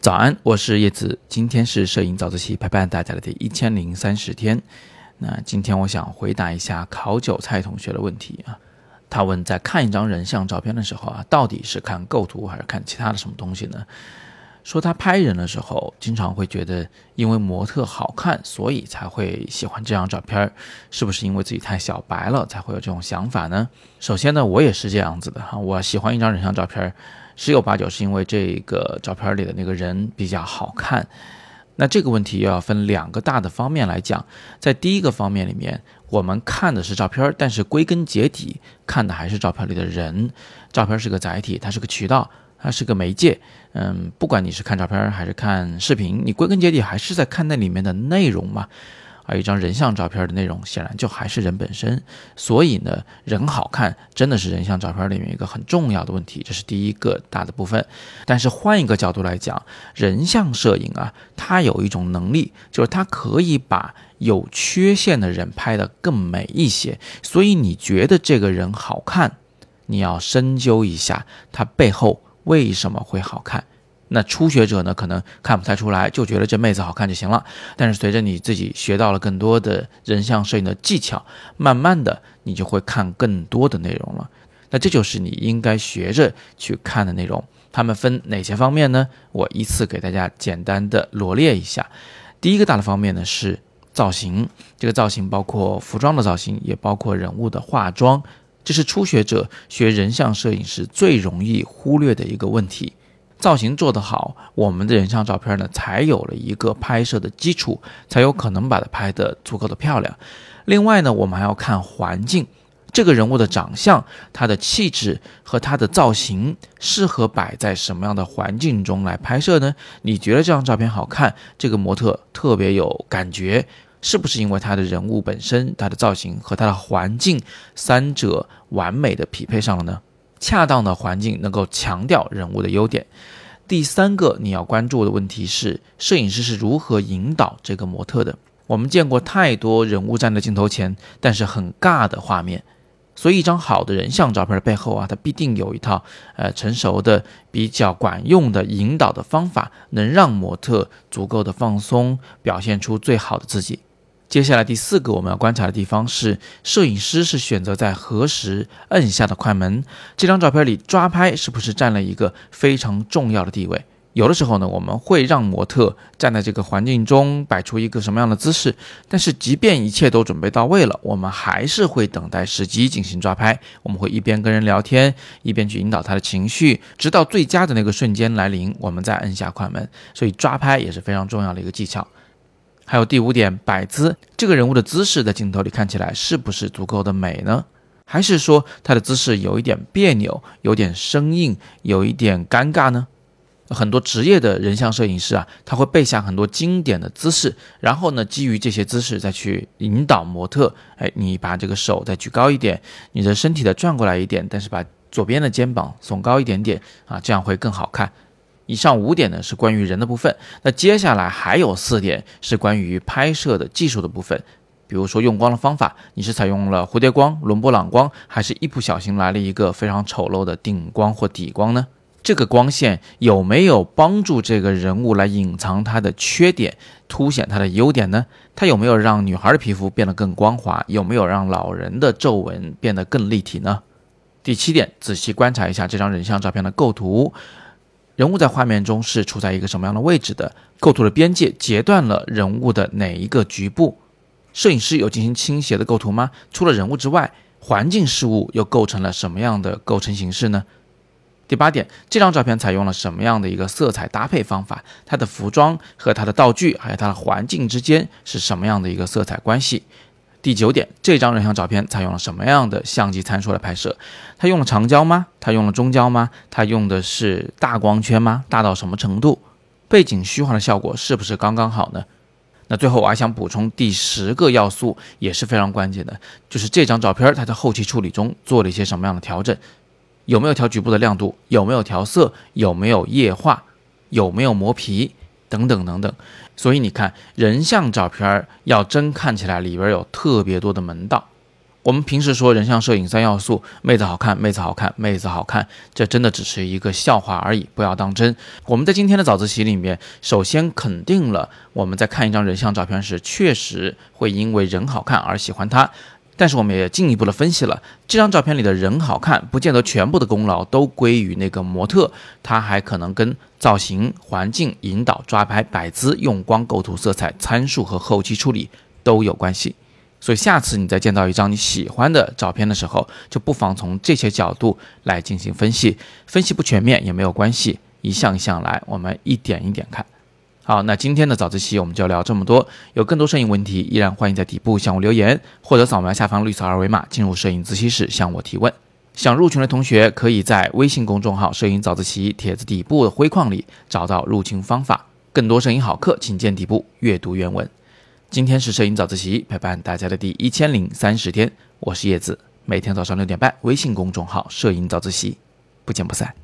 早安，我是叶子，今天是摄影早自习陪伴大家的第一千零三十天。那今天我想回答一下烤韭菜同学的问题啊。他问，在看一张人像照片的时候啊，到底是看构图还是看其他的什么东西呢？说他拍人的时候，经常会觉得因为模特好看，所以才会喜欢这张照片儿，是不是因为自己太小白了才会有这种想法呢？首先呢，我也是这样子的哈，我喜欢一张人像照片儿。十有八九是因为这个照片里的那个人比较好看，那这个问题又要分两个大的方面来讲。在第一个方面里面，我们看的是照片儿，但是归根结底看的还是照片里的人。照片是个载体，它是个渠道，它是个媒介。嗯，不管你是看照片还是看视频，你归根结底还是在看那里面的内容嘛。而一张人像照片的内容，显然就还是人本身。所以呢，人好看真的是人像照片里面一个很重要的问题，这是第一个大的部分。但是换一个角度来讲，人像摄影啊，它有一种能力，就是它可以把有缺陷的人拍得更美一些。所以你觉得这个人好看，你要深究一下他背后为什么会好看。那初学者呢，可能看不太出来，就觉得这妹子好看就行了。但是随着你自己学到了更多的人像摄影的技巧，慢慢的你就会看更多的内容了。那这就是你应该学着去看的内容。它们分哪些方面呢？我依次给大家简单的罗列一下。第一个大的方面呢是造型，这个造型包括服装的造型，也包括人物的化妆。这是初学者学人像摄影时最容易忽略的一个问题。造型做得好，我们的人像照片呢，才有了一个拍摄的基础，才有可能把它拍得足够的漂亮。另外呢，我们还要看环境，这个人物的长相、他的气质和他的造型适合摆在什么样的环境中来拍摄呢？你觉得这张照片好看，这个模特特别有感觉，是不是因为他的人物本身、他的造型和他的环境三者完美的匹配上了呢？恰当的环境能够强调人物的优点。第三个你要关注的问题是，摄影师是如何引导这个模特的。我们见过太多人物站在镜头前，但是很尬的画面。所以，一张好的人像照片的背后啊，它必定有一套呃成熟的、比较管用的引导的方法，能让模特足够的放松，表现出最好的自己。接下来第四个我们要观察的地方是，摄影师是选择在何时摁下的快门。这张照片里抓拍是不是占了一个非常重要的地位？有的时候呢，我们会让模特站在这个环境中摆出一个什么样的姿势，但是即便一切都准备到位了，我们还是会等待时机进行抓拍。我们会一边跟人聊天，一边去引导他的情绪，直到最佳的那个瞬间来临，我们再摁下快门。所以抓拍也是非常重要的一个技巧。还有第五点，摆姿，这个人物的姿势在镜头里看起来是不是足够的美呢？还是说他的姿势有一点别扭，有点生硬，有一点尴尬呢？很多职业的人像摄影师啊，他会背下很多经典的姿势，然后呢，基于这些姿势再去引导模特。哎，你把这个手再举高一点，你的身体的转过来一点，但是把左边的肩膀耸高一点点啊，这样会更好看。以上五点呢是关于人的部分，那接下来还有四点是关于拍摄的技术的部分，比如说用光的方法，你是采用了蝴蝶光、伦勃朗光，还是一不小心来了一个非常丑陋的顶光或底光呢？这个光线有没有帮助这个人物来隐藏他的缺点，凸显他的优点呢？它有没有让女孩的皮肤变得更光滑？有没有让老人的皱纹变得更立体呢？第七点，仔细观察一下这张人像照片的构图。人物在画面中是处在一个什么样的位置的？构图的边界截断了人物的哪一个局部？摄影师有进行倾斜的构图吗？除了人物之外，环境事物又构成了什么样的构成形式呢？第八点，这张照片采用了什么样的一个色彩搭配方法？它的服装和它的道具还有它的环境之间是什么样的一个色彩关系？第九点，这张人像照片采用了什么样的相机参数来拍摄？它用了长焦吗？它用了中焦吗？它用的是大光圈吗？大到什么程度？背景虚化的效果是不是刚刚好呢？那最后我还想补充第十个要素，也是非常关键的，就是这张照片它在后期处理中做了一些什么样的调整？有没有调局部的亮度？有没有调色？有没有液化？有没有磨皮？等等等等，所以你看，人像照片要真看起来里边有特别多的门道。我们平时说人像摄影三要素，妹子好看，妹子好看，妹子好看，这真的只是一个笑话而已，不要当真。我们在今天的早自习里面，首先肯定了我们在看一张人像照片时，确实会因为人好看而喜欢它。但是我们也进一步的分析了，这张照片里的人好看，不见得全部的功劳都归于那个模特，他还可能跟造型、环境、引导、抓拍、摆姿、用光、构图、色彩、参数和后期处理都有关系。所以下次你再见到一张你喜欢的照片的时候，就不妨从这些角度来进行分析。分析不全面也没有关系，一项一项来，我们一点一点看。好，那今天的早自习我们就聊这么多。有更多摄影问题，依然欢迎在底部向我留言，或者扫描下方绿色二维码进入摄影自习室向我提问。想入群的同学，可以在微信公众号“摄影早自习”帖子底部的灰框里找到入群方法。更多摄影好课，请见底部阅读原文。今天是摄影早自习陪伴大家的第一千零三十天，我是叶子，每天早上六点半，微信公众号“摄影早自习”，不见不散。